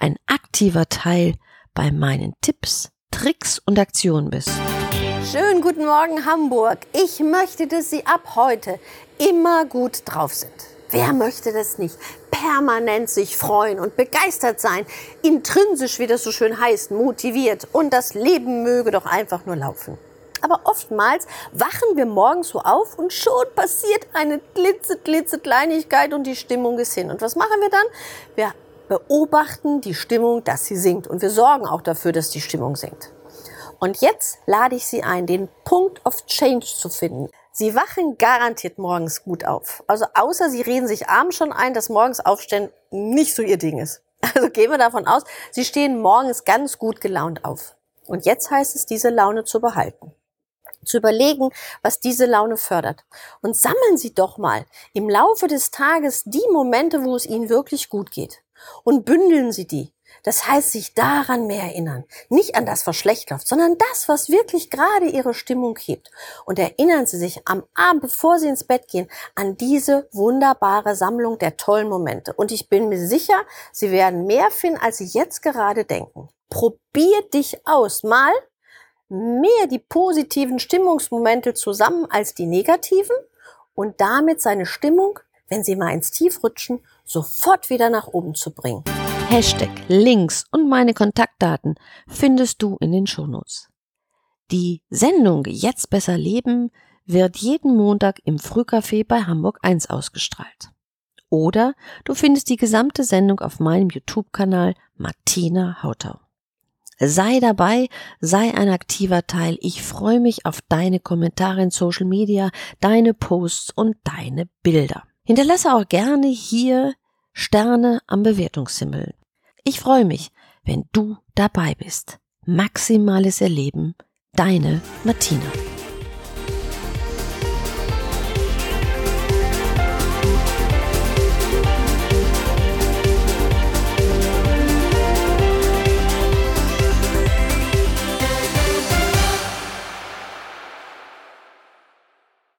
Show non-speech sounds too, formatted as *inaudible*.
ein aktiver Teil bei meinen Tipps, Tricks und Aktionen bist. Schönen guten Morgen Hamburg. Ich möchte, dass Sie ab heute immer gut drauf sind. Wer möchte das nicht? Permanent sich freuen und begeistert sein, intrinsisch, wie das so schön heißt, motiviert und das Leben möge doch einfach nur laufen. Aber oftmals wachen wir morgens so auf und schon passiert eine glitze, glitze Kleinigkeit und die Stimmung ist hin. Und was machen wir dann? Wir beobachten die Stimmung, dass sie sinkt. Und wir sorgen auch dafür, dass die Stimmung sinkt. Und jetzt lade ich Sie ein, den Punkt of Change zu finden. Sie wachen garantiert morgens gut auf. Also außer Sie reden sich abends schon ein, dass morgens aufstehen nicht so Ihr Ding ist. *laughs* Also gehen wir davon aus, Sie stehen morgens ganz gut gelaunt auf. Und jetzt heißt es, diese Laune zu behalten zu überlegen, was diese Laune fördert. Und sammeln Sie doch mal im Laufe des Tages die Momente, wo es Ihnen wirklich gut geht und bündeln Sie die. Das heißt, sich daran mehr erinnern. Nicht an das, was schlecht läuft, sondern das, was wirklich gerade Ihre Stimmung hebt. Und erinnern Sie sich am Abend, bevor Sie ins Bett gehen, an diese wunderbare Sammlung der tollen Momente. Und ich bin mir sicher, Sie werden mehr finden, als Sie jetzt gerade denken. Probier dich aus. Mal mehr die positiven Stimmungsmomente zusammen als die negativen und damit seine Stimmung, wenn Sie mal ins Tief rutschen, sofort wieder nach oben zu bringen. Hashtag, Links und meine Kontaktdaten findest du in den Shownotes. Die Sendung Jetzt besser leben wird jeden Montag im Frühcafé bei Hamburg 1 ausgestrahlt. Oder du findest die gesamte Sendung auf meinem YouTube-Kanal Martina Hautau. Sei dabei, sei ein aktiver Teil. Ich freue mich auf deine Kommentare in Social Media, deine Posts und deine Bilder. Hinterlasse auch gerne hier Sterne am Bewertungshimmel. Ich freue mich, wenn du dabei bist. Maximales Erleben, deine Martina.